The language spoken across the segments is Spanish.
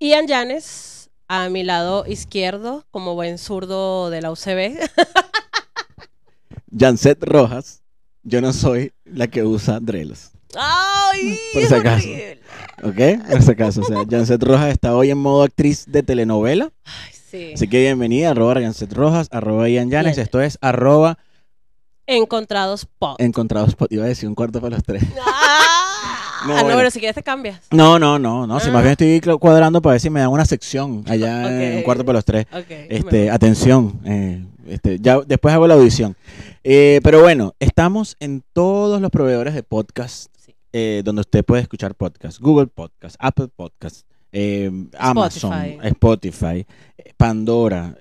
Ian Llanes, a mi lado izquierdo, como buen zurdo de la UCB. Janset Rojas, yo no soy la que usa drelos. ¡Ay! Por si acaso. ¿Ok? Por si acaso. O sea, Janset Rojas está hoy en modo actriz de telenovela. Ay, sí. Así que bienvenida, arroba Janset Rojas, arroba Ian. Ian. Esto es arroba Encontrados pop. encontrados. po- Iba a decir un cuarto para los tres. Ah, No, ah, no, pero si quieres te cambias. No, no, no, no. Si Ah. más bien estoy cuadrando para ver si me dan una sección allá en un cuarto para los tres. Este, atención, eh, este, ya después hago la audición. Eh, pero bueno, estamos en todos los proveedores de podcast Sí. eh, donde usted puede escuchar podcast. Google Podcast, Apple Podcast, eh, Amazon, Spotify. Pandora,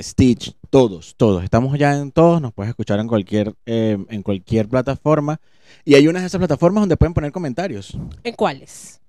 Stitch, todos, todos. Estamos ya en todos, nos puedes escuchar en cualquier, eh, en cualquier plataforma. Y hay unas de esas plataformas donde pueden poner comentarios. ¿En cuáles?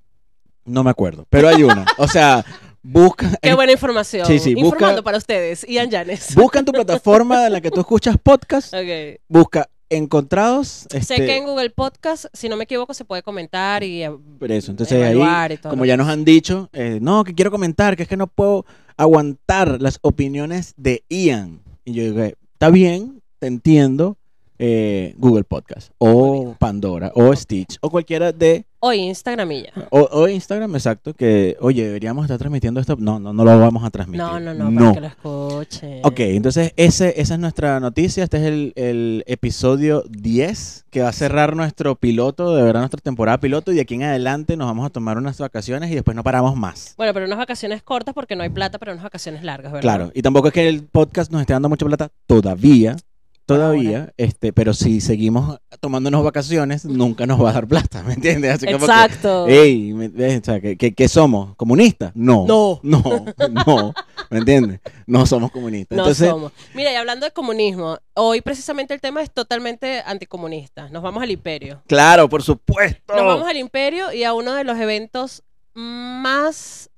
No me acuerdo, pero hay una. O sea, busca... Qué buena información. Sí, sí, busca- Informando para ustedes, Ian Llanes. Busca en tu plataforma en la que tú escuchas podcast, Ok. busca encontrados. Sé Este, que en Google Podcast, si no me equivoco, se puede comentar y eh, por eso. Entonces ahí, y todo como ya nos han dicho, eh, no, que quiero comentar, que es que no puedo aguantar las opiniones de Ian. Y yo digo, está bien, te entiendo. Eh, Google Podcast o Pandora o Stitch o cualquiera de O Instagram y ya. o, o Instagram exacto que oye deberíamos estar transmitiendo esto no no no lo vamos a transmitir No, no, no, para que lo escuchen. Ok, entonces ese, esa es nuestra noticia. Este es el, el episodio 10 que va a cerrar nuestro piloto, de verdad, nuestra temporada piloto. Y de aquí en adelante nos vamos a tomar unas vacaciones y después no paramos más. Bueno, pero unas vacaciones cortas porque no hay plata, pero unas vacaciones largas, ¿verdad? Claro, y tampoco es que el podcast nos esté dando mucha plata todavía. Todavía, este, pero si seguimos tomándonos vacaciones, nunca nos va a dar plata, ¿me entiendes? Así que, Exacto. Ey, me- ves, o sea, ¿qué, qué- qué somos? ¿Comunistas? No. No. No, no, ¿me entiendes? No somos comunistas. No Entonces, somos. Mira, y hablando de comunismo, hoy precisamente el tema es totalmente anticomunista. Nos vamos al imperio. Claro, por supuesto. Nos vamos al imperio y a uno de los eventos más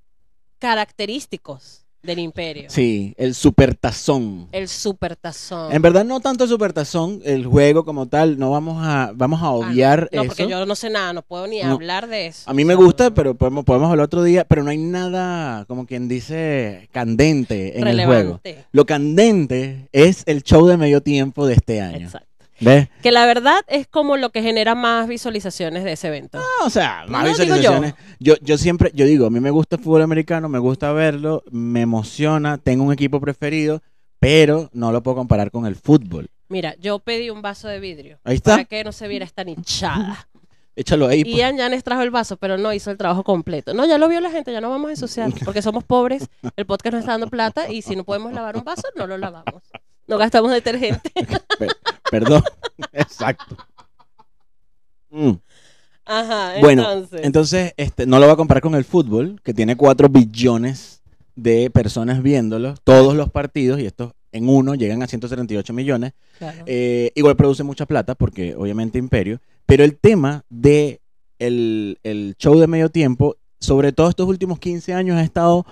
característicos del imperio. Sí, el supertazón. El supertazón. En verdad no tanto el supertazón, el juego como tal, no vamos a vamos a Ah, no. obviar No, eso. porque yo no sé nada, no puedo ni No. hablar de eso. A mí me gusta, pero podemos, podemos hablar otro día, pero no hay nada, como quien dice, candente en el juego. relevante. Lo candente es el show de medio tiempo de este año. Exacto. ¿Ves? Que la verdad es como lo que genera más visualizaciones de ese evento. O sea, más No, visualizaciones. Yo. yo siempre, yo digo, a mí me gusta el fútbol americano, me gusta verlo, me emociona, tengo un equipo preferido, pero no lo puedo comparar con el fútbol. Mira, yo pedí un vaso de vidrio Ahí está. para que no se viera esta hinchada. Échalo ahí. pues. Ian Yanes trajo el vaso, pero no hizo el trabajo completo. No, ya lo vio la gente, ya no vamos a ensuciar, porque somos pobres, el podcast nos está dando plata y si no podemos lavar un vaso, no lo lavamos. No gastamos detergente. Pe- Perdón. Exacto. Mm. Ajá, Bueno, entonces. Entonces, este, no lo voy a comparar con el fútbol, que tiene 4 billones de personas viéndolo, todos los partidos, y estos en uno llegan a 178 millones. claro. Eh, igual produce mucha plata, porque obviamente Imperio. Pero el tema de el, el show de medio tiempo, sobre todo estos últimos 15 años, ha estado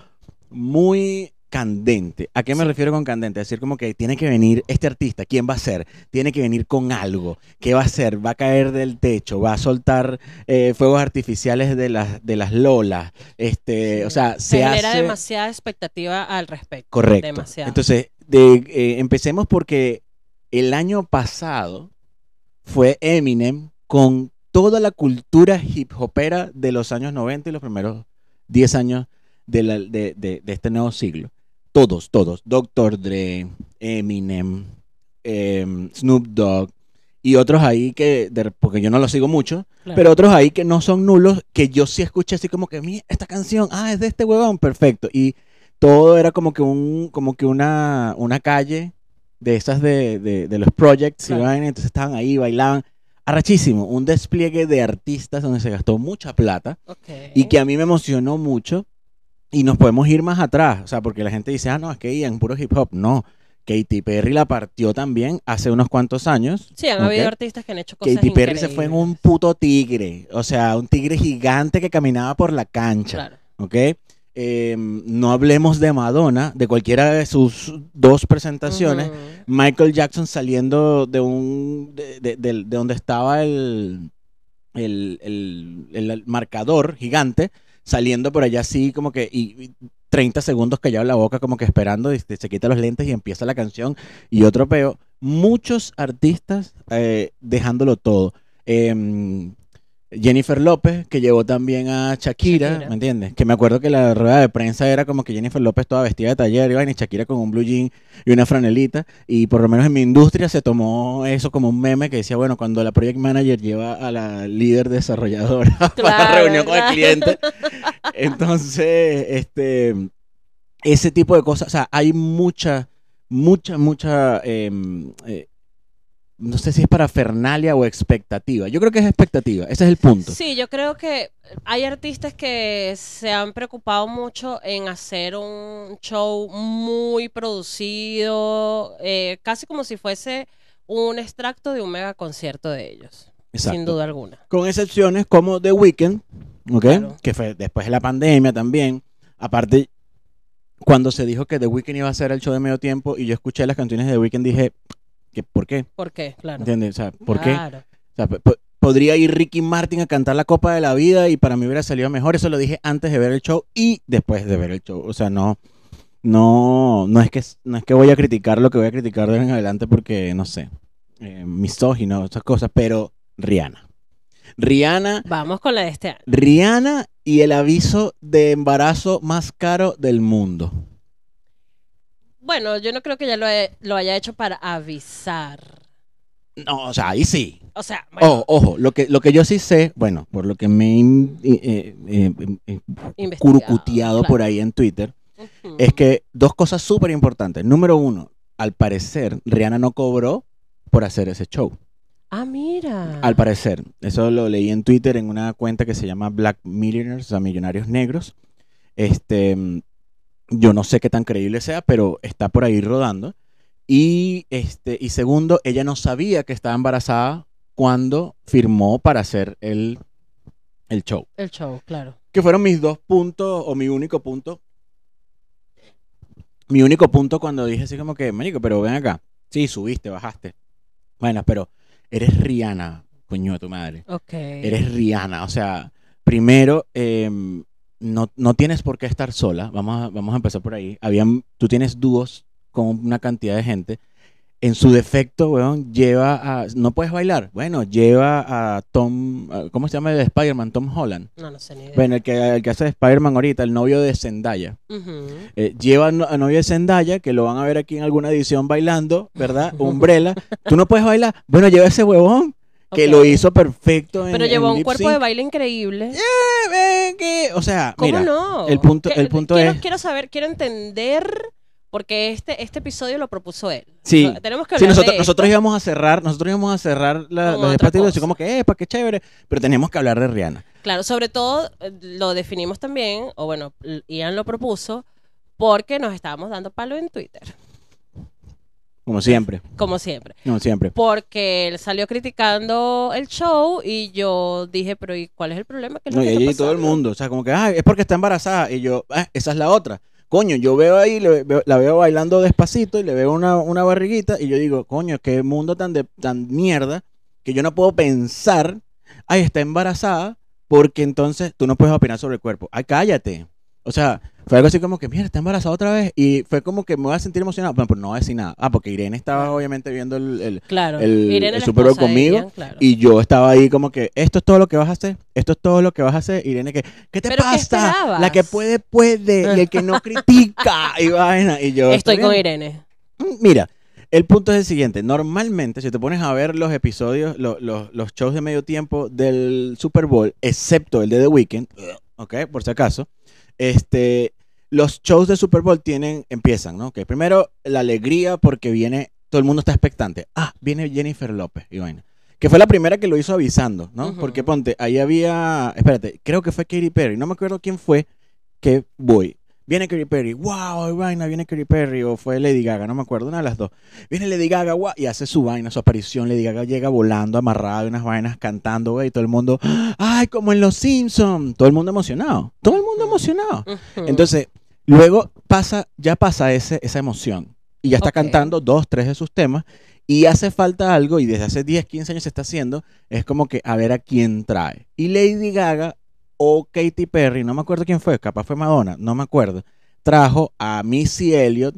muy candente. ¿A qué me Sí. refiero con candente? Es decir, como que tiene que venir este artista, ¿quién va a ser? Tiene que venir con algo. ¿Qué va a hacer? Va a caer del techo, va a soltar eh, fuegos artificiales de las, de las lolas. Este, Sí. O sea, se, se, genera hace... demasiada expectativa al respecto. Correcto. Demasiado. Entonces, de, eh, empecemos porque el año pasado fue Eminem con toda la cultura hip hopera de los años 90 y los primeros 10 años de, la- de- de- de este nuevo siglo. Todos, todos. Dr. Dre, Eminem, em, Snoop Dogg y otros ahí que, de- porque yo no los sigo mucho, Claro. pero otros ahí que no son nulos, que yo sí escuché así como que, mira, esta canción, ah, es de este huevón, perfecto. Y todo era como que un, como que una, una calle de esas de, de- de los projects, y Claro. entonces estaban ahí, bailaban. Arrachísimo, un despliegue de artistas donde se gastó mucha plata Ok. y que a mí me emocionó mucho. Y nos podemos ir más atrás, o sea, porque la gente dice, ah, no, es que en puro hip hop. No, Katy Perry la partió también hace unos cuantos años. Sí, han habido artistas que han hecho cosas Katy Perry se fue en un puto tigre, o sea, un tigre gigante que caminaba por la cancha, Claro. ¿ok? Eh, no hablemos de Madonna, de cualquiera de sus dos presentaciones. Michael Jackson saliendo de un de, de- de- de donde estaba el, el, el- el marcador gigante, saliendo por allá así como que y, y 30 segundos callado la boca como que esperando se quita los lentes y empieza la canción y otro peo. Muchos artistas eh, dejándolo todo. Em, Jennifer López, que llevó también a Shakira, Shakira. ¿me entiendes? Que me acuerdo que la rueda de prensa era como que Jennifer López toda vestida de taller y vaina, y Shakira con un blue jean y una franelita. Y por lo menos en mi industria se tomó eso como un meme que decía, bueno, cuando la project manager lleva a la líder desarrolladora para la reunión con el cliente. Entonces, este, ese tipo de cosas, o sea, hay mucha, mucha, mucha, em, eh, no sé si es para fernalia o expectativa. Yo creo que es expectativa, ese es el punto. Sí, yo creo que hay artistas que se han preocupado mucho en hacer un show muy producido, eh, casi como si fuese un extracto de un mega concierto de ellos, Exacto. sin duda alguna. Con excepciones como The Weeknd, ¿ok? Claro. Que fue después de la pandemia también. Aparte, cuando se dijo que The Weeknd iba a hacer el show de medio tiempo y yo escuché las canciones de The Weeknd, dije, ¿qué, ¿por qué? ¿Por qué? Claro. ¿Entiendes? O sea, ¿por qué? O sea, po- po- podría ir Ricky Martin a cantar la Copa de la Vida y para mí hubiera salido mejor. Eso lo dije antes de ver el show y después de ver el show. O sea, no, no, no es que no es que voy a criticar lo que voy a criticar de en adelante porque no sé, eh, misógino, esas cosas. Pero Rihanna, Rihanna, Vamos con la de este año. Rihanna y el aviso de embarazo más caro del mundo. Bueno, yo no creo que ya lo, he- lo haya hecho para avisar. No, o sea, ahí sí. O sea, bueno, Ojo, ojo, lo que, lo que yo sí sé, bueno, por lo que me he eh, eh, eh, curucuteado claro. por ahí en Twitter, es que dos cosas súper importantes. Número uno, al parecer, Rihanna no cobró por hacer ese show. Ah, mira. Al parecer. Eso lo leí en Twitter en una cuenta que se llama Black Millionaires, o sea, Millonarios Negros. Este, yo no sé qué tan creíble sea, pero está por ahí rodando. Y, este, y segundo, ella no sabía que estaba embarazada cuando firmó para hacer el, el show. El show, claro. Que fueron mis dos puntos, o mi único punto. Mi único punto cuando dije así como que, marico, pero ven acá. Sí, subiste, bajaste. Bueno, pero eres Rihanna, coño de tu madre. Ok. Eres Rihanna. O sea, primero, em, no, no tienes por qué estar sola. Vamos a, vamos a empezar por ahí. Habían, tú tienes dúos con una cantidad de gente. En su defecto, weón, lleva a... ¿No puedes bailar? Bueno, lleva a Tom... ¿Cómo se llama el de Spider-Man? Tom Holland. No, no sé ni idea. Bueno, el que, el que hace de Spider-Man ahorita, el novio de Zendaya. Eh, lleva a novio de Zendaya, que lo van a ver aquí en alguna edición bailando, ¿verdad? Umbrella. ¿Tú no puedes bailar? Bueno, lleva ese huevón, que lo hizo perfecto en Pero en llevó un lip cuerpo de baile increíble. Eh, que- O sea, ¿Cómo mira, no? el punto- el punto quiero, es- Quiero saber, quiero entender, porque este, este episodio lo propuso él. Sí. No, Tenemos que Sí, hablar nosotros, de nosotros íbamos a cerrar, nosotros íbamos a cerrar la, Como los debates así como que, eh, pa' qué chévere, pero teníamos que hablar de Rihanna. Claro, sobre todo eh, lo definimos también, o bueno, Ian lo propuso, porque nos estábamos dando palo en Twitter, Como siempre, como siempre. como siempre. Porque él salió criticando el show y yo dije, pero ¿y cuál es el problema? ¿Qué es No, y y todo el mundo, o sea, como que, ah, es porque está embarazada. Y yo, ah, esa es la otra. Coño, yo veo ahí, le veo- la veo bailando despacito y le veo una, una barriguita y yo digo, coño, qué mundo tan, de, tan mierda que yo no puedo pensar, ay, está embarazada porque entonces tú no puedes opinar sobre el cuerpo. Ay, cállate. O sea, fue algo así como que, mira, está embarazada otra vez. Y fue como que me voy a sentir emocionado. Bueno, pero no voy a decir nada. Ah, porque Irene estaba obviamente viendo el- el, Claro, el- Super Bowl conmigo, claro. y yo estaba ahí como que, esto es todo lo que vas a hacer, esto es todo lo que vas a hacer. Irene, que, ¿qué te ¿Pero qué pasa? La que puede, puede, y el que no critica, y vaina. Y yo, Estoy "Está con bien". Irene. Mm, Mira, el punto es el siguiente. Normalmente, si te pones a ver los episodios, lo- lo- los shows de medio tiempo del Super Bowl, excepto el de The Weeknd, ¿ok? Por si acaso, este, los shows de Super Bowl tienen, empiezan, ¿no? Que primero la alegría porque viene, todo el mundo está expectante. Ah, viene Jennifer López y vaina. Que fue la primera que lo hizo avisando, ¿no? Porque ponte, ahí había, espérate, creo que fue Katy Perry, no me acuerdo quién fue, que voy. Viene Katy Perry, wow, hay vaina, viene Katy Perry, o fue Lady Gaga, no me acuerdo, una de las dos. Viene Lady Gaga, wow, y hace su vaina, su aparición. Lady Gaga llega volando, amarrada unas vainas, cantando, güey, y todo el mundo, ay, como en Los Simpsons. Todo el mundo emocionado, todo el mundo emocionado. Entonces, luego pasa, ya pasa ese, esa emoción. Y ya está cantando dos, tres de sus temas. Y hace falta algo, y desde hace 10, 15 años se está haciendo, es como que a ver a quién trae. Y Lady Gaga o Katy Perry, no me acuerdo quién fue, capaz fue Madonna, no me acuerdo, trajo a Missy Elliott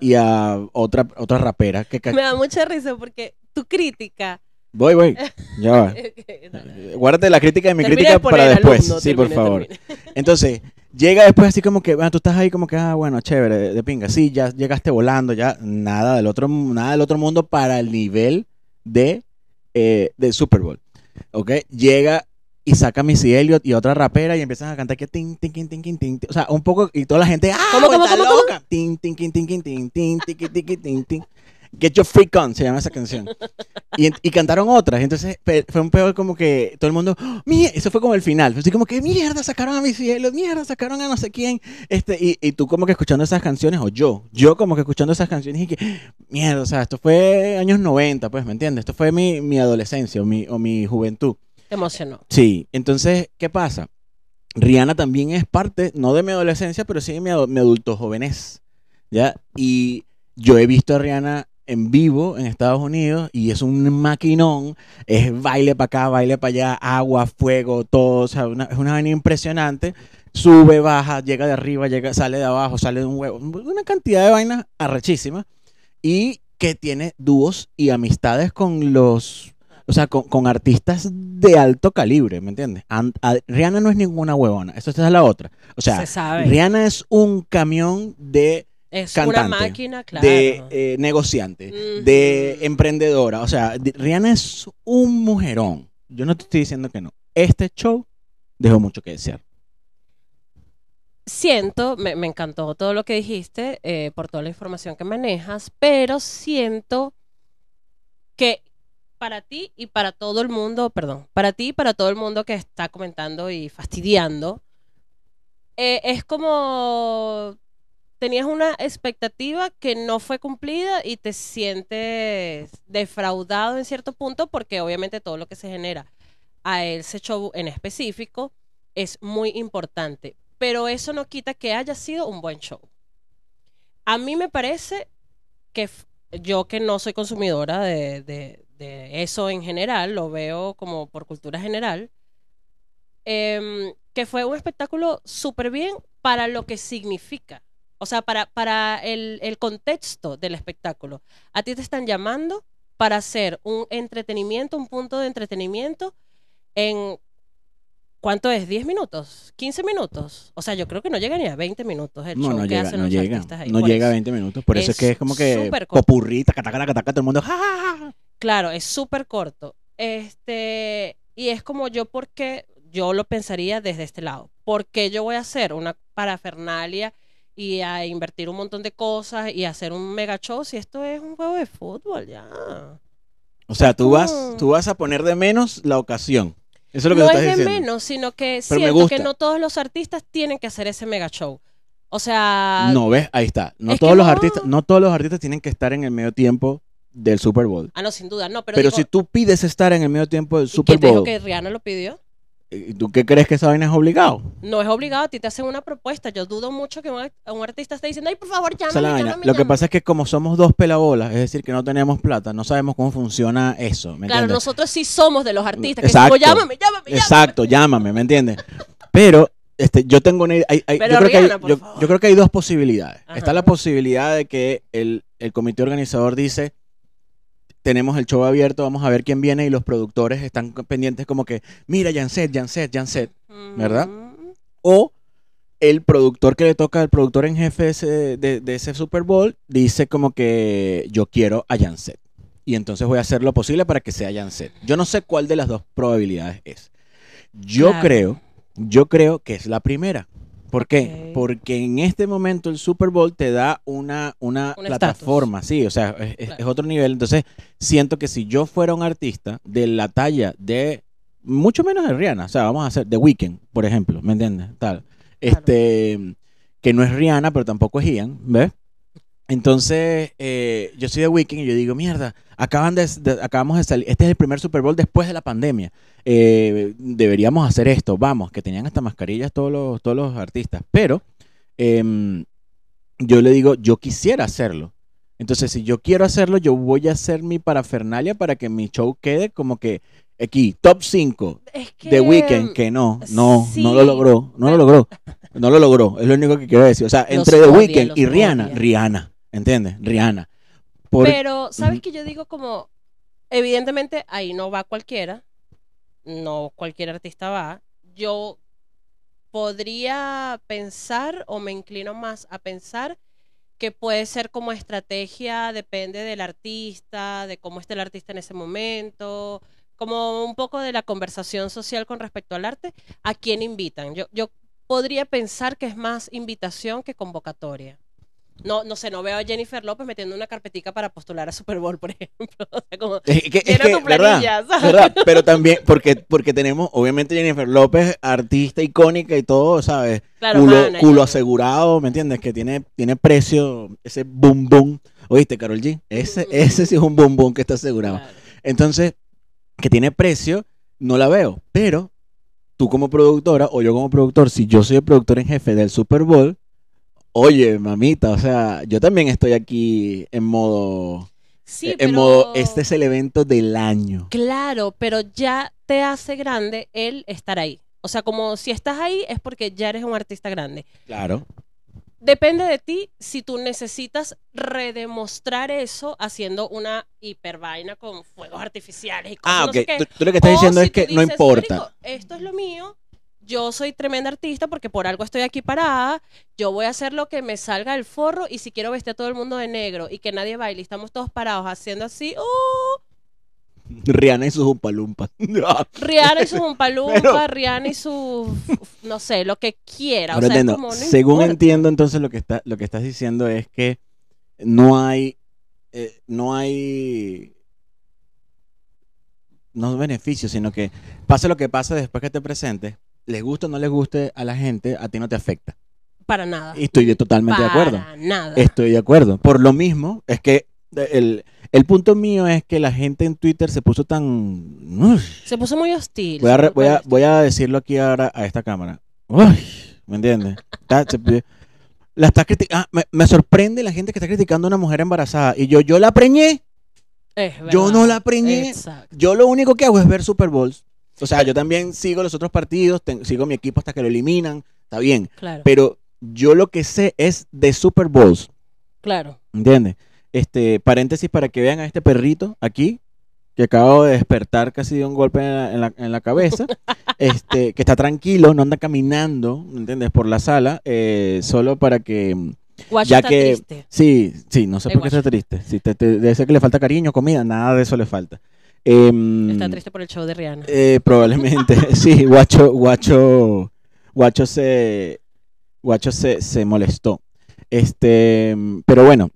y a otra, otra rapera que... Me da mucha risa porque tu crítica. Voy, voy, ya va. Guárdate la crítica de mi crítica de para después. alumno, sí, por favor. Entonces, llega después así como que, bueno, tú estás ahí como que, ah, bueno, chévere, de, de pinga. Sí, ya llegaste volando, ya nada del otro, nada del otro mundo para el nivel de, eh, del Super Bowl. ¿Ok? Llega y saca a Missy Elliott y otra rapera y empiezan a cantar que tin, tin, tin, tin, tin. O sea, un poco, y toda la gente, ¡ah! ¿Cómo, cómo, está cómo, loca! Tin, tin, tin, tin, tin, tin, tin, tin, tin, tin, tin. Get Your Freak On, se llama esa canción. Y, y cantaron otras. Entonces fue un peor como que todo el mundo, ¡Oh, mie-", eso fue como el final. Así como que mierda, sacaron a mi cielo, mierda, sacaron a no sé quién. Este, y, y tú como que escuchando esas canciones, o yo, yo como que escuchando esas canciones y que, mierda, o sea, esto fue años 90, pues, ¿me entiendes? Esto fue mi, mi adolescencia o mi, o mi juventud. Emocionó. Sí, entonces, ¿qué pasa? Rihanna también es parte, no de mi adolescencia, pero sí de mi, adu- mi adulto jovenés, ¿ya? Y yo he visto a Rihanna en vivo en Estados Unidos y es un maquinón, es baile para acá, baile para allá, agua, fuego, todo, o sea, una- es una vaina impresionante. Sube, baja, llega de arriba, llega, sale de abajo, sale de un huevo, una cantidad de vainas arrechísimas y que tiene dúos y amistades con los, o sea, con, con artistas de alto calibre, ¿me entiendes? A- Rihanna no es ninguna huevona, eso es la otra. O sea, Se sabe. Rihanna es un camión de, es cantante, una máquina, claro. de eh, negociante, de emprendedora. O sea, Rihanna es un mujerón. Yo no te estoy diciendo que no. Este show dejó mucho que desear. siento, me, me encantó todo lo que dijiste eh, por toda la información que manejas, pero siento que para ti y para todo el mundo, perdón, para ti y para todo el mundo que está comentando y fastidiando, eh, es como tenías una expectativa que no fue cumplida y te sientes defraudado en cierto punto porque obviamente todo lo que se genera a ese show en específico es muy importante, pero eso no quita que haya sido un buen show. A mí me parece que yo que no soy consumidora de- de eso en general, lo veo como por cultura general, em, que fue un espectáculo súper bien para lo que significa. O sea, para, para el, el contexto del espectáculo. A ti te están llamando para hacer un entretenimiento, un punto de entretenimiento en ¿Cuánto es? ¿10 minutos? ¿15 minutos? O sea, yo creo que no llega ni a 20 minutos el No, show no que llega, hacen no los llega. artistas ahí. No llega a eso. 20 minutos. Por eso es Es que es como que taca, taca, taca, todo el mundo. ¡ja, ja, ja! Claro, es súper corto. Este, y es como yo porque yo lo pensaría desde este lado. porque yo voy a hacer una parafernalia y a invertir un montón de cosas y hacer un mega show si esto es un juego de fútbol ya? O sea, tú vas, tú vas a poner de menos la ocasión. Eso es lo que no tú es de diciendo. menos, sino que Pero siento que no todos los artistas tienen que hacer ese mega show. O sea, No, ves, ahí está. No Es que todos los no. artistas, no todos los artistas tienen que estar en el medio tiempo del Super Bowl. ah, no, sin duda, no, pero, Pero, digo, si tú pides estar en el medio tiempo del ¿y Super quién te dijo Bowl, que Rihanna lo pidió? ¿y ¿tú qué crees que esa vaina es obligado? No es obligado, a ti te hacen una propuesta. Yo dudo mucho que un, un artista esté diciendo, ay, por favor, llámame, vaina. llámame, Lo que llámame". pasa es que como somos dos pelabolas, es decir, que no tenemos plata, no sabemos cómo funciona eso, ¿me Claro, entiendes? nosotros sí somos de los artistas que Exacto. decimos, llámame, llámame, llámame. Exacto, llámame, ¿me entiendes? Pero este, yo tengo una idea. hay- hay- yo, creo que hay, Rihanna, yo- creo que hay dos posibilidades. Ajá. Está la posibilidad de que el, el comité organizador dice: Tenemos el show abierto, vamos a ver quién viene, y los productores están pendientes, como que, mira, Janset, Janset, Janset. ¿verdad? O el productor que le toca, el productor en jefe de ese, de, de ese Super Bowl, dice como que yo quiero a Janset. Y entonces voy a hacer lo posible para que sea Janset. Yo no sé cuál de las dos probabilidades es. Yo Claro. creo, yo creo que es la primera. ¿Por qué? Porque en este momento el Super Bowl te da una, una Un plataforma, sí, o sea, es, es- Claro. es otro nivel. Entonces, siento que si yo fuera un artista de la talla de, mucho menos de Rihanna, o sea, vamos a hacer The Weeknd, por ejemplo, ¿me entiendes? Tal. Este, que no es Rihanna, pero tampoco es Ian, ¿ves? Entonces, eh, yo soy de Weekend y yo digo, mierda, acaban de, de- acabamos de salir, este es el primer Super Bowl después de la pandemia. Eh, deberíamos hacer esto, vamos, que tenían hasta mascarillas todos los, todos los artistas. Pero em, yo le digo, yo quisiera hacerlo. Entonces, si yo quiero hacerlo, yo voy a hacer mi parafernalia para que mi show quede como que aquí, top 5 Es que... de Weekend, que no, no, sí. no lo logró, no lo logró, no lo logró, es lo único que quiero decir. O sea, Los entre The odia, Weeknd los y Rihanna, odia. Rihanna, ¿entiendes? Rihanna. Por- Pero, ¿sabes que yo digo como, evidentemente ahí no va cualquiera, no cualquier artista va. Yo podría pensar o me inclino más a pensar que puede ser como estrategia, depende del artista, de cómo esté el artista en ese momento, como un poco de la conversación social con respecto al arte, a quién invitan. Yo, yo podría pensar que es más invitación que convocatoria. No, no sé, no veo a Jennifer López metiendo una carpetica para postular a Super Bowl, por ejemplo. O sea, como, es que, es llena que, tu ¿verdad? planilla, ¿sabes? ¿verdad? Pero también, porque, porque tenemos, obviamente, Jennifer López, artista icónica y todo, ¿sabes? Claro, culo, manager. culo asegurado, ¿me entiendes? Que tiene, tiene precio, ese boom boom. ¿Oíste, Carol G? Ese, Mm. ese sí es un boom boom que está asegurado. Claro. Entonces, que tiene precio, no la veo. Pero tú como productora o yo como productor, si yo soy el productor en jefe del Super Bowl, oye, mamita, o sea, yo también estoy aquí en modo, Sí, en pero- modo, este es el evento del año. Claro, pero ya te hace grande el estar ahí. O sea, como si estás ahí es porque ya eres un artista grande. Claro. Depende de ti si tú necesitas redemostrar eso haciendo una hipervaina con fuegos artificiales y cosas Ah, no ok. sé qué. Tú, tú lo que estás O diciendo si es que no importa. "Marico, esto es lo mío. Yo soy tremenda artista porque por algo estoy aquí parada. Yo voy a hacer lo que me salga del forro y si quiero vestir a todo el mundo de negro y que nadie baile estamos todos parados haciendo así, ¡uh! Rihanna y sus umpalumpas. Rihanna y su Umpalumpa, Pero- Rihanna y su, no sé, lo que quiera. O sea, entiendo. como, no Según importa. entiendo, entonces lo que está, lo que estás diciendo es que no hay, eh, no hay, no beneficios, sino que pase lo que pase después que te presentes, les guste o no les guste a la gente, a ti no te afecta. Para nada. Y estoy totalmente de acuerdo. Para nada. Estoy de acuerdo. Por lo mismo, es que el, el punto mío es que la gente en Twitter se puso tan... Se puso muy hostil. Voy a, re- voy, a, voy a decirlo aquí ahora a esta cámara. Uy, ¿Me entiendes? La está ah, me, me sorprende la gente que está criticando a una mujer embarazada. Y yo, yo la preñé. Es yo no la preñé. Exacto. Yo lo único que hago es ver Super Bowls. O sea, yo también sigo los otros partidos, sigo mi equipo hasta que lo eliminan. Está bien. Claro, Pero yo lo que sé es de Super Bowls. claro. ¿Entiendes? Este, paréntesis para que vean a este perrito aquí, que acabo de despertar casi de un golpe en la, en la- en la cabeza, este, que está tranquilo, no anda caminando, ¿entiendes? Por la sala, eh, solo para que... Guacho Ya está que- triste. Sí, sí, no sé por qué está triste. Si te, te- debe ser que le falta cariño, comida, nada de eso le falta. Em, Está triste por el show de Rihanna. eh, probablemente, sí, Guacho, Guacho, Guacho se, Guacho se, se molestó. Este, pero bueno,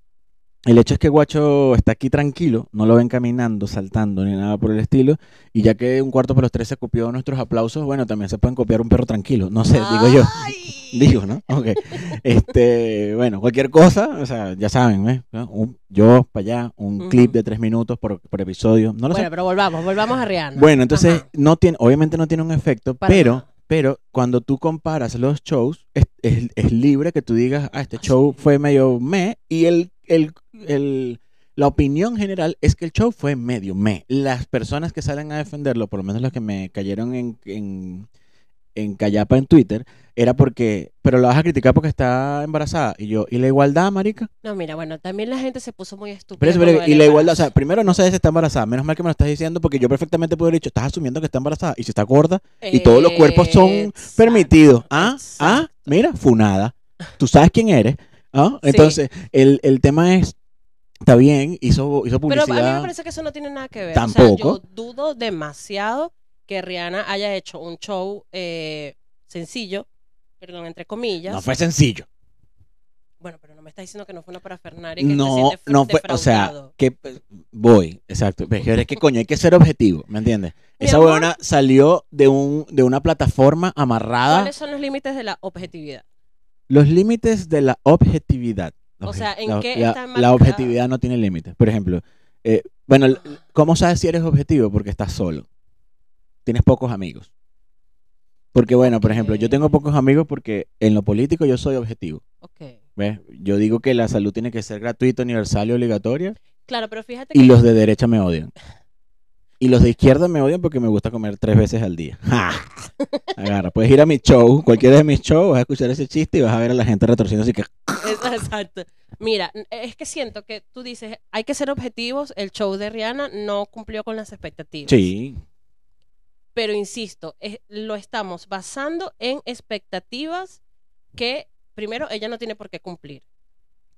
el hecho es que Guacho está aquí tranquilo, no lo ven caminando, saltando ni nada por el estilo, y ya que un cuarto para los tres se copió nuestros aplausos, bueno, también se pueden copiar un perro tranquilo, no sé, digo yo. Digo, ¿no? Ok. Este, bueno, cualquier cosa, o sea, ya saben, ¿eh? Yo para allá, un clip de tres minutos por, por episodio, no lo sé. Bueno, pero volvamos, volvamos a Rihanna. Bueno, entonces Ajá. no tiene, obviamente no tiene un efecto, Para pero, nada. pero cuando tú comparas los shows, es, es- es libre que tú digas, ah, este Ah, show fue medio me, y el, el, el- la opinión general es que el show fue medio me. Las personas que salen a defenderlo, por lo menos los que me cayeron en, en, en Callapa en Twitter, era porque, pero la vas a criticar porque está embarazada. Y yo, ¿y la igualdad, marica? No, mira, bueno, también la gente se puso muy estúpida. Pero, pero- y la igualdad, o sea, primero no sabes si está embarazada, menos mal que me lo estás diciendo porque yo perfectamente puedo haber dicho, estás asumiendo que está embarazada y si está gorda y todos los cuerpos son Exacto, permitidos. Ah, ah, mira, funada. Tú sabes quién eres. ¿Ah? Sí. Entonces, el, el tema es, está bien, hizo, hizo Pero a mí me publicidad. parece que eso no tiene nada que ver. Tampoco. O sea, yo dudo demasiado que Rihanna haya hecho un show eh, sencillo, perdón, entre comillas. no fue sencillo. Bueno, pero no me estás diciendo que no fue una parafernalia y que No, no fue, o sea, que eh, voy, exacto. Pero Es que, coño, hay que ser objetivo, ¿me entiendes? Mi Esa amor. huevona salió de, un, de una plataforma amarrada. ¿Cuáles son los límites de la objetividad? Los límites de la objetividad. O sea, ¿en la, qué la- está la objetividad no tiene límites. Por ejemplo, eh, bueno, ¿cómo sabes si eres objetivo? Porque estás solo. Tienes pocos amigos. Porque bueno, por ejemplo, yo tengo pocos amigos porque en lo político yo soy objetivo. Ok. ¿ves? Yo digo que la salud tiene que ser gratuita, universal y obligatoria. Claro, pero fíjate que Y los de derecha me odian. Y los de izquierda me odian porque me gusta comer tres veces al día. ¡Ja! Agarra, puedes ir a mi show, cualquiera de mis shows, vas a escuchar ese chiste y vas a ver a la gente retorciendo así que... Exacto. Mira, es que siento que tú dices, hay que ser objetivos, el show de Rihanna no cumplió con las expectativas. Sí. Pero insisto, lo estamos basando en expectativas que, primero, ella no tiene por qué cumplir.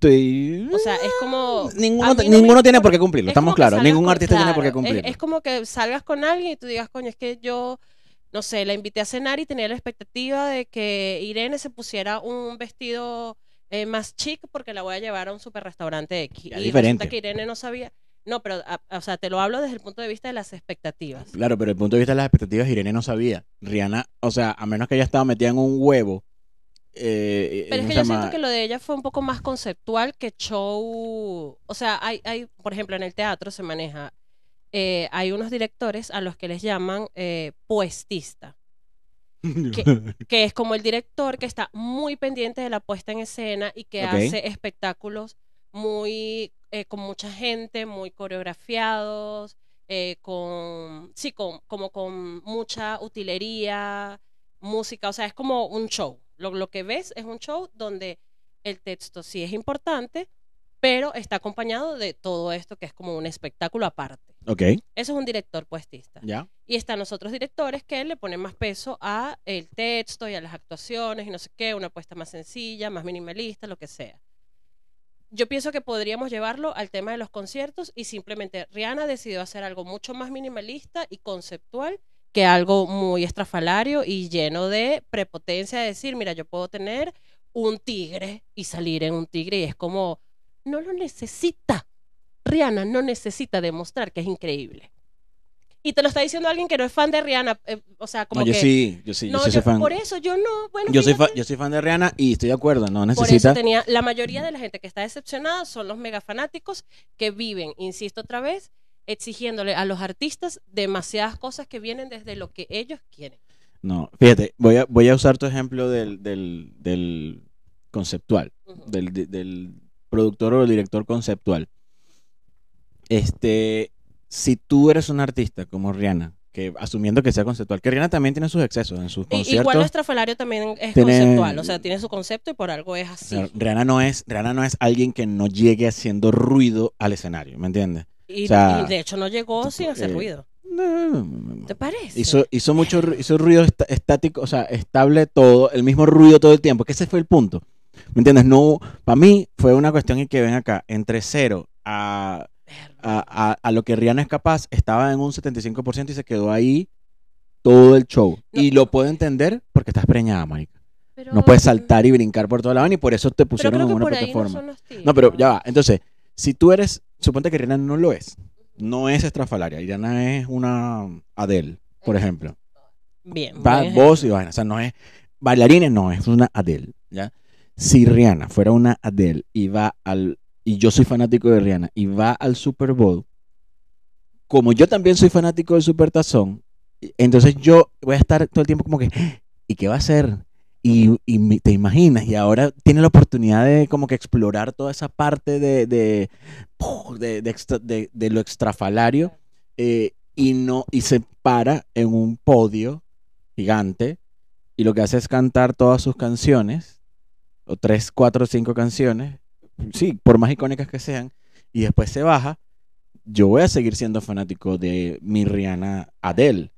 O sea, es como. Ninguno, ninguno tiene por qué cumplirlo, estamos claros. Ningún artista tiene por qué cumplirlo. Es, como que salgas con alguien y tú digas, coño, es que yo, no sé, la invité a cenar y tenía la expectativa de que Irene se pusiera un vestido eh, más chic porque la voy a llevar a un super restaurante X. y diferente. que Irene no sabía. No, pero, o sea, te lo hablo desde el punto de vista de las expectativas. Claro, pero desde el punto de vista de las expectativas, Irene no sabía. Rihanna, o sea, a menos que haya estado metida en un huevo eh, Pero es que yo siento que lo de ella fue un poco más conceptual que show. O sea, hay, hay por ejemplo, en el teatro se maneja. Eh, hay unos directores a los que les llaman eh, puestista. Que, es como el director que está muy pendiente de la puesta en escena y que hace espectáculos muy con mucha gente, muy coreografiados, con sí, con, como con mucha utilería, música, o sea, es como un show. Lo, que ves es un show donde el texto sí es importante, pero está acompañado de todo esto que es como un espectáculo aparte. Ok. Eso es un director puestista. Ya. Y están los otros directores que le ponen más peso a el texto y a las actuaciones y no sé qué, una puesta más sencilla, más minimalista, lo que sea. Yo pienso que podríamos llevarlo al tema de los conciertos y simplemente Rihanna decidió hacer algo mucho más minimalista y conceptual que algo muy estrafalario y lleno de prepotencia de decir, mira, yo puedo tener un tigre y salir en un tigre y es como, no lo necesita. Rihanna no necesita demostrar que es increíble. Y te lo está diciendo alguien que no es fan de Rihanna, eh, o sea, como no, yo sí, yo sí, yo soy fan. Por eso yo no, bueno, yo soy, yo soy fan de Rihanna y estoy de acuerdo, no necesita. Por eso tenía, la mayoría de la gente que está decepcionada son los mega fanáticos que viven, insisto otra vez, exigiéndole a los artistas demasiadas cosas que vienen desde lo que ellos quieren. No, fíjate, voy a, voy a usar tu ejemplo del, del, conceptual, del, del, productor o director conceptual. Este, si tú eres un artista como Rihanna, que asumiendo que sea conceptual, que Rihanna también tiene sus excesos en sus conciertos. Igual nuestro Falario también es conceptual, o sea, tiene su concepto y por algo es así. Rihanna no es, Rihanna no es alguien que no llegue haciendo ruido al escenario, ¿me entiendes? Y, de hecho no llegó sin hacer eh, ruido. ¿Te parece? Hizo, hizo mucho hizo ruido estático, o sea, estable todo, el mismo ruido todo el tiempo, que ese fue el punto. ¿Me entiendes? No, para mí fue una cuestión en que ven acá, entre cero a, a, lo que Rihanna es capaz, estaba en un 75% y se quedó ahí todo el show. y lo puedo entender porque estás preñada, Mónica. no puedes saltar y brincar por toda la van y por eso te pusieron en una plataforma. No, pero ya va. Entonces, si tú eres Suponte que Rihanna no lo es. No es estrafalaria. Rihanna es una Adele, por ejemplo. Bien. Va, voz y vaina. O sea, no es. Bailarines no, es una Adele. ¿ya? Si Rihanna fuera una Adele y va al. Y yo soy fanático de Rihanna y va al Super Bowl, como yo también soy fanático del Super Tazón, entonces yo voy a estar todo el tiempo como que. ¿Y qué va a hacer? Y, te imaginas, y ahora tiene la oportunidad de como que explorar toda esa parte de, de, de, lo extrafalario eh, y, no, y se para en un podio gigante y lo que hace es cantar todas sus canciones, o tres, cuatro, cinco canciones, sí, por más icónicas que sean, y después se baja. Yo voy a seguir siendo fanático de mi Rihanna Adele,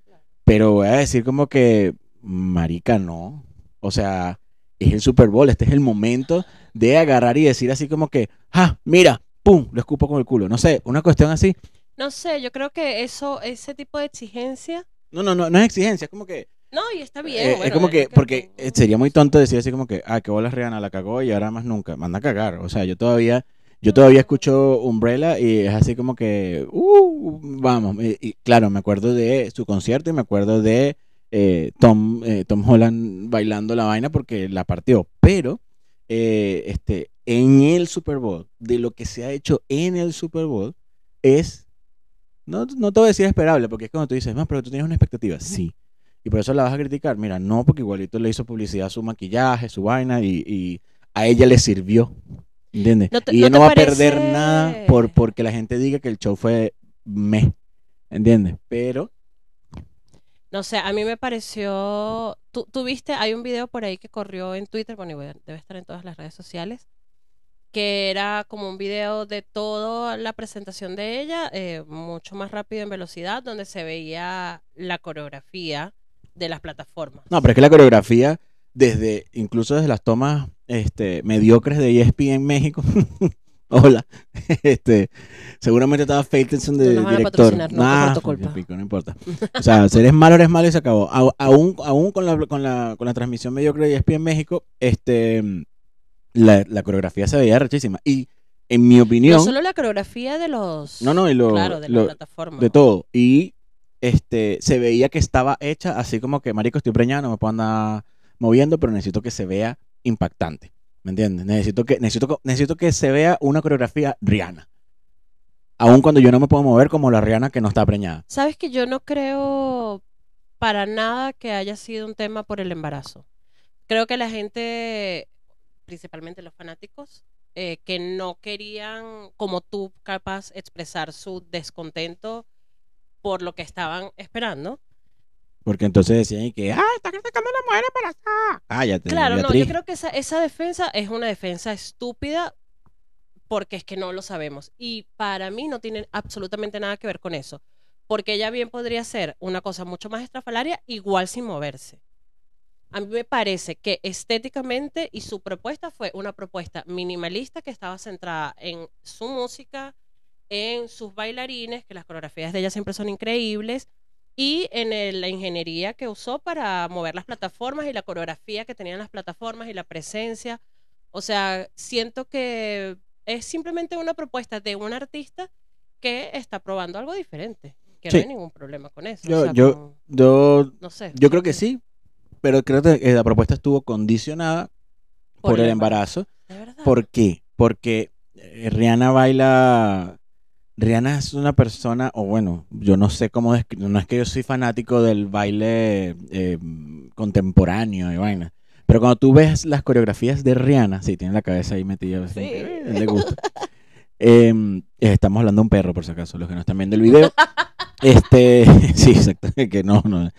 pero voy a decir como que, marica, no o sea, es el Super Bowl, este es el momento de agarrar y decir así como que, ah, mira, pum, lo escupo con el culo. No sé, una cuestión así. No sé, yo creo que eso, ese tipo de exigencia. No, no, no, no es exigencia, es como que. No, y está bien. Eh, es como que, porque sería muy tonto decir así como que, ah, que bolas Rihanna la cagó y ahora más nunca. Manda a cagar. O sea, yo todavía, yo todavía escucho Umbrella y es así como que, uh, vamos. y claro, me acuerdo de su concierto y me acuerdo de eh, Tom, eh, Tom Holland bailando la vaina porque la partió. Pero eh, este, en el Super Bowl, de lo que se ha hecho en el Super Bowl, es, no, no te voy a decir esperable, porque es cuando tú dices, más, pero tú tienes una expectativa. Sí. Y por eso la vas a criticar. Mira, no, porque igualito le hizo publicidad a su maquillaje, su vaina, y, a ella le sirvió. ¿Entiendes? y ella no, va a perder nada por porque la gente diga que el show fue meh. ¿entiendes? Pero No sé, a mí me pareció. ¿Tú, tú viste? Hay un video por ahí que corrió en Twitter, bueno, debe estar en todas las redes sociales, que era como un video de toda la presentación de ella, eh, mucho más rápido en velocidad, donde se veía la coreografía de las plataformas. No, pero es que la coreografía, desde, incluso desde las tomas este, mediocres de ESPN México, hola, este, seguramente estaba Faitelson de No director. nunca Nah, pico, no importa. O sea, si eres malo, eres malo y se acabó. Aún, aún con, la, con, la, con la transmisión mediocre de ESPN México, este, la, la coreografía se veía rechísima. Y, en mi opinión, No solo la coreografía de los. no, no, y lo, claro, de la plataforma. de todo. Y este se veía que estaba hecha así como que, marico, estoy preñada, no me puedo andar moviendo, pero necesito que se vea impactante. ¿Me entiendes? Necesito que, necesito, necesito que se vea una coreografía Rihanna. Aun cuando yo no me puedo mover como la Rihanna que no está preñada. Sabes que yo no creo para nada que haya sido un tema por el embarazo. Creo que la gente, principalmente los fanáticos, eh, que no querían, como tú, capaz, expresar su descontento por lo que estaban esperando. Porque entonces decían que, ¡ah, está criticando a la mujer embarazada! Cállate. Claro, no, yo creo que esa, esa defensa es una defensa estúpida porque es que no lo sabemos. Y para mí no tiene absolutamente nada que ver con eso. Porque ella bien podría ser una cosa mucho más estrafalaria, igual sin moverse. A mí me parece que estéticamente y su propuesta fue una propuesta minimalista que estaba centrada en su música, en sus bailarines, que las coreografías de ella siempre son increíbles, y en el- la ingeniería que usó para mover las plataformas y la coreografía que tenían las plataformas y la presencia. O sea, siento que es simplemente una propuesta de un artista que está probando algo diferente. Que Sí. no hay ningún problema con eso. Yo- o sea, yo- como- Yo, no sé. yo creo que sí, pero creo que eh, la propuesta estuvo condicionada por, el embarazo. ¿De verdad? ¿Por qué? Porque eh, Rihanna baila. Rihanna es una persona, o bueno, yo no sé cómo describirlo. No es que yo soy fanático del baile eh, contemporáneo y vaina. Pero cuando tú ves las coreografías de Rihanna, sí, tiene la cabeza ahí metida. Sí. le gusta. Em, estamos hablando de un perro, por si acaso, los que no están viendo el video. Este, sí, exacto, que no, no.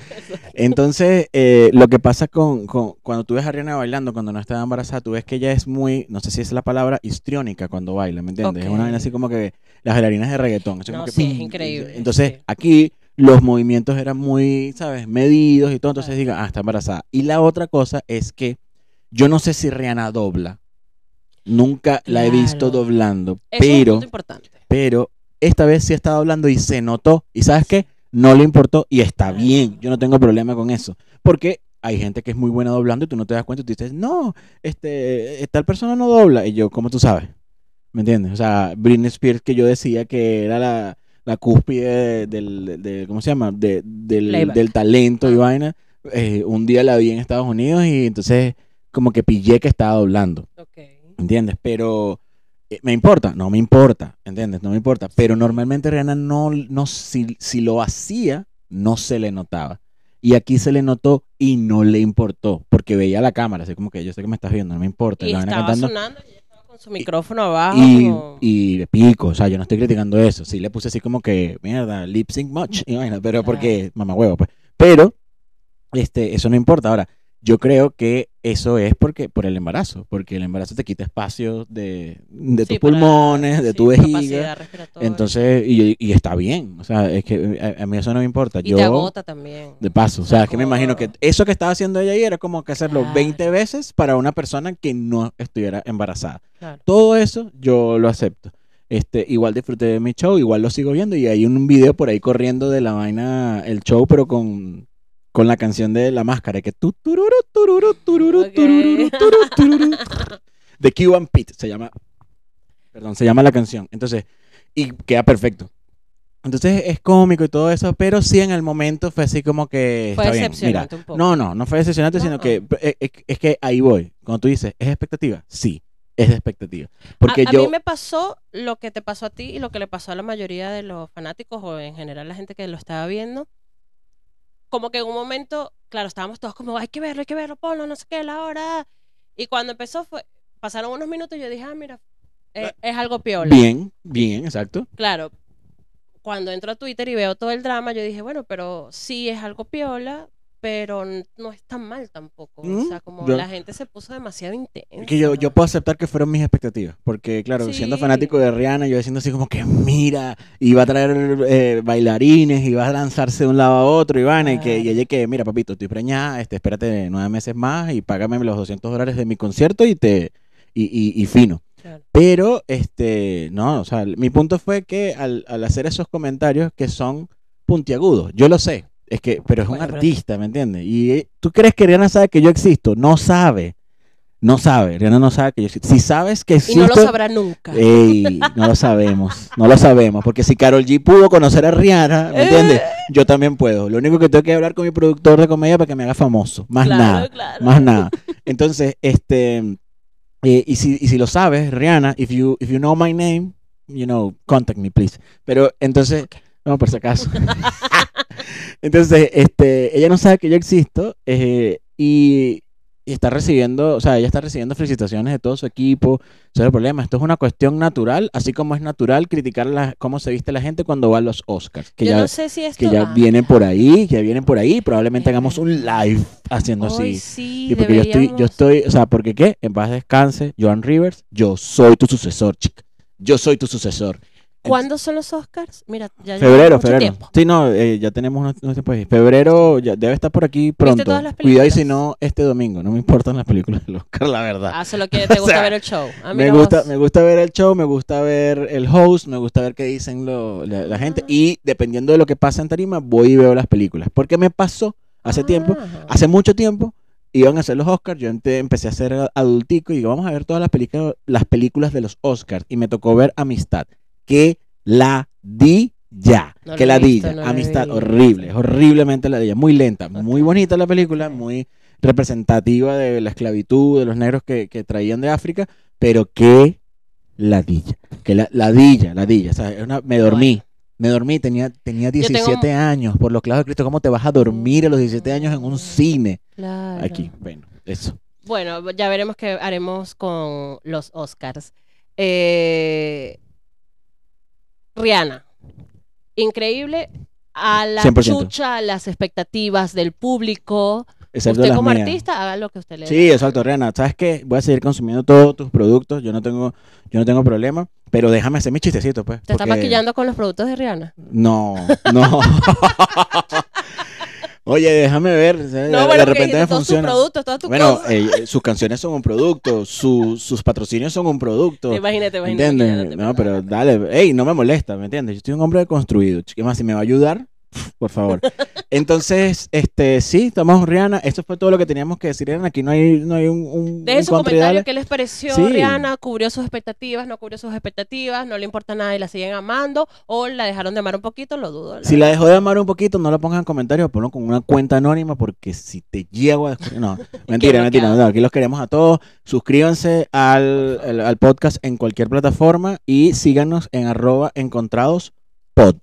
Entonces, eh, lo que pasa con, con- cuando tú ves a Rihanna bailando, cuando no está embarazada, tú ves que ella es muy, no sé si es la palabra, histriónica cuando baila, ¿me entiendes? Es una vaina así como que las bailarinas de reggaetón. como No, que sí, es increíble, sí. aquí los movimientos eran muy, ¿sabes? Medidos y todo, entonces Claro. diga, ah, está embarazada. Y la otra cosa es que yo no sé si Rihanna dobla. Nunca la he visto doblando, Eso es un pero punto importante. pero esta vez sí estaba hablando y se notó. ¿Y sabes qué? No le importó y está bien. Yo no tengo problema con eso. Porque hay gente que es muy buena doblando y tú no te das cuenta y tú dices, no, este, tal persona no dobla. Y yo, ¿cómo tú sabes? ¿Me entiendes? O sea, Britney Spears que yo decía que era la, la cúspide de- del, de- ¿cómo se llama? De- del, del talento y vaina. eh, un día la vi en Estados Unidos y entonces como que pillé que estaba doblando. Ok. ¿Entiendes? Pero eh, me importa, no me importa, ¿entiendes? No me importa. Pero normalmente Rihanna no, no si, si lo hacía, no se le notaba. Y aquí se le notó y no le importó, porque veía la cámara, así como que yo sé que me estás viendo, no me importa. Y la estaba cantando. sonando y estaba con su micrófono abajo. Y, como- y de pico, o sea, yo no estoy criticando eso. Sí le puse así como que, mierda, lip sync much, y vaina, pero porque, mamá huevo, pues. Pero, este, eso no importa. Ahora, yo creo que eso es porque por el embarazo, porque el embarazo te quita espacio de, de Sí, tus para- pulmones, de sí, tu vejiga. Entonces, y, y está bien, o sea, es que a, a mí eso no me importa. y yo, te agota también. de paso, o sea, es que me imagino que eso que estaba haciendo ella ahí era como que hacerlo Claro. 20 veces para una persona que no estuviera embarazada. Claro. Todo eso yo lo acepto. Este, igual disfruté de mi show, igual lo sigo viendo y hay un video por ahí corriendo de la vaina, el show, pero con, con la canción de la máscara, que tu, tururu, tururu, tururu, tururu, tururu, tururu. de Cuban Pete se llama, perdón, se llama la canción. Entonces, y queda perfecto. Entonces es cómico y todo eso, pero sí en el momento fue así como que Fue está bien, mira, decepcionante un poco. no, no, no fue decepcionante, No. sino que es, es- es que ahí voy. Cuando tú dices, ¿es expectativa? Sí, es de expectativa. Porque a, a yo, mí me pasó lo que te pasó a ti y lo que le pasó a la mayoría de los fanáticos o en general la gente que lo estaba viendo. Como que en un momento, claro, estábamos todos como, hay que verlo, hay que verlo, ponlo, no sé qué, la hora. Y cuando empezó, fue, pasaron unos minutos y yo dije, ah, mira, eh, es algo piola. bien, bien, exacto. Claro. cuando entro a Twitter y veo todo el drama, yo dije, bueno, pero sí es algo piola, pero no es tan mal tampoco. O sea, como yo- la gente se puso demasiado intensa. Que yo, yo puedo aceptar que fueron mis expectativas, porque claro, siendo fanático de Rihanna, yo diciendo así como que mira, iba a traer eh, bailarines, iba a lanzarse de un lado a otro, y van, y, que, y ella que, mira papito, estoy preñada, este, espérate nueve meses más y págame los 200 dólares de mi concierto y te y, y- y fino. Claro. Pero, este, no, o sea, mi punto fue que al, al hacer esos comentarios que son puntiagudos, yo lo sé, es que, pero es un pero- artista, ¿me entiendes? Y eh, tú crees que Rihanna sabe que yo existo, no sabe, no sabe, Rihanna no sabe que yo existo. Si sabes que Y existo, no lo sabrá nunca. ey, no lo sabemos, no lo sabemos, porque si Carol G pudo conocer a Rihanna, ¿me entiendes? Eh. Yo también puedo. Lo único que tengo que hablar con mi productor de comedia para que me haga famoso, más Claro, nada. claro. Más nada. Entonces, este, eh, y, si, y si lo sabes, Rihanna, if you, if you know my name, you know, contact me, please. Pero entonces, no, por si acaso. entonces, este, ella no sabe que yo existo eh, y, y está recibiendo, o sea, ella está recibiendo felicitaciones de todo su equipo. Ese es el problema. Esto es una cuestión natural, así como es natural criticar la, cómo se viste la gente cuando va a los Oscars. Que yo ya, no sé si esto... que ya vienen por ahí, que ya vienen por ahí. Probablemente Eh. hagamos un live haciendo así. Sí, Sí, porque yo estoy, yo estoy, o sea, porque qué, en paz descanse, Joan Rivers, yo soy tu sucesor, chica. Yo soy tu sucesor. ¿Cuándo son los Oscars? Mira, ya Febrero, mucho febrero. tiempo. Sí, no, eh, ya tenemos unos, unos tiempos ahí. Febrero ya debe estar por aquí pronto. todas las Cuidado y si no, este domingo. No me importan las películas del Oscar, la verdad. Ah, solo que te O gusta sea, ver el show. Ah, me gusta, vos. me gusta ver el show, me gusta ver el host, me gusta ver qué dicen lo- la, la gente. Ah. Y dependiendo de lo que pasa en Tarima, voy y veo las películas. Porque me pasó hace tiempo Ah. hace mucho tiempo iban a hacer los Oscars, yo empecé a ser adultico y digo, vamos a ver todas las, películas las películas de los Oscars y me tocó ver Amistad. Que la di ya. No que la di ya. no Amistad, horrible, es horriblemente la di ya. Muy lenta, muy bonita la película, muy representativa de la esclavitud, de los negros que, que traían de África, pero que ladilla, que la ladilla, ladilla, o sea, una- me dormí. Me dormí, tenía, tenía tengo- 17 años, por los clavos de Cristo, ¿cómo te vas a dormir a los 17 años en un cine? Claro. Aquí, bueno, eso. Bueno, ya veremos qué haremos con los Oscars. Eh, Rihanna. Increíble. A la 100%. chucha, a las expectativas del público. Excepto usted como mías. artista, haga lo que usted le Sí, exacto. Rihanna. ¿Sabes qué? Voy a seguir consumiendo todos tus productos. Yo no tengo, yo no tengo problema. Pero déjame hacer mi chistecito, pues. ¿Te está porque- maquillando con los productos de Rihanna? No, no. Oye, déjame ver. de, No, bueno, repente me funciona. productos, Bueno, eh, eh, sus canciones son un producto, su- sus patrocinios son un producto. Imagínate, ¿Me imagínate. entiendes? No, pero dale, ey, no me molesta, ¿me entiendes? Yo estoy un hombre deconstruido. ch- ¿Qué más? Si me va a ayudar, por favor. Entonces, este, sí, estamos Rihanna. Esto fue todo lo que teníamos que decir, Rihanna. Aquí no hay, no hay un, un, su comentario qué les pareció Sí. Rihanna, cubrió sus expectativas, no cubrió sus expectativas, no le importa nada y la siguen amando o la dejaron de amar un poquito, lo dudo. la Si la dejó de amar un poquito, no lo pongan en comentarios, ponlo con una cuenta anónima porque si te llego a descubrir... No, mentira, mentira. no, aquí los queremos a todos. Suscríbanse al, al- al podcast en cualquier plataforma y síganos en arroba encontrados pod,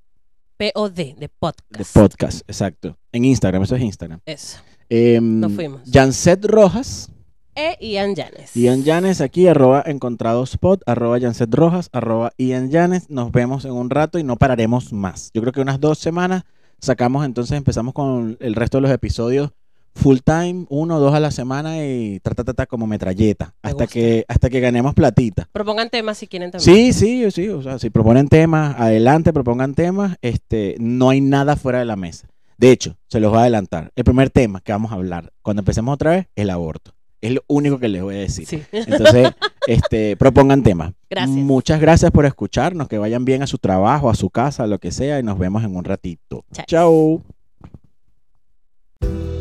POD, de podcast. de podcast, exacto. En Instagram, eso es Instagram. Eso. Em, Nos fuimos. Janset Rojas, E Ian Yanes. Ian Yanes aquí, arroba encontrados pod, arroba Janset Rojas, arroba Ian Yanes. Nos vemos en un rato y no pararemos más. Yo creo que unas dos semanas sacamos, entonces empezamos con el resto de los episodios full time, uno o dos a la semana y ta, ta, ta, ta, como metralleta, Me hasta gusta. que, hasta que ganemos platita. Propongan temas si quieren también. Sí, sí, sí, o sea, si proponen temas, adelante, propongan temas, este, no hay nada fuera de la mesa. De hecho, se los voy a adelantar. El primer tema que vamos a hablar cuando empecemos otra vez, el aborto. Es lo único que les voy a decir. Sí. Entonces, este, propongan temas. Gracias. Muchas gracias por escucharnos, que vayan bien a su trabajo, a su casa, lo que sea, y nos vemos en un ratito. Chao. Chao.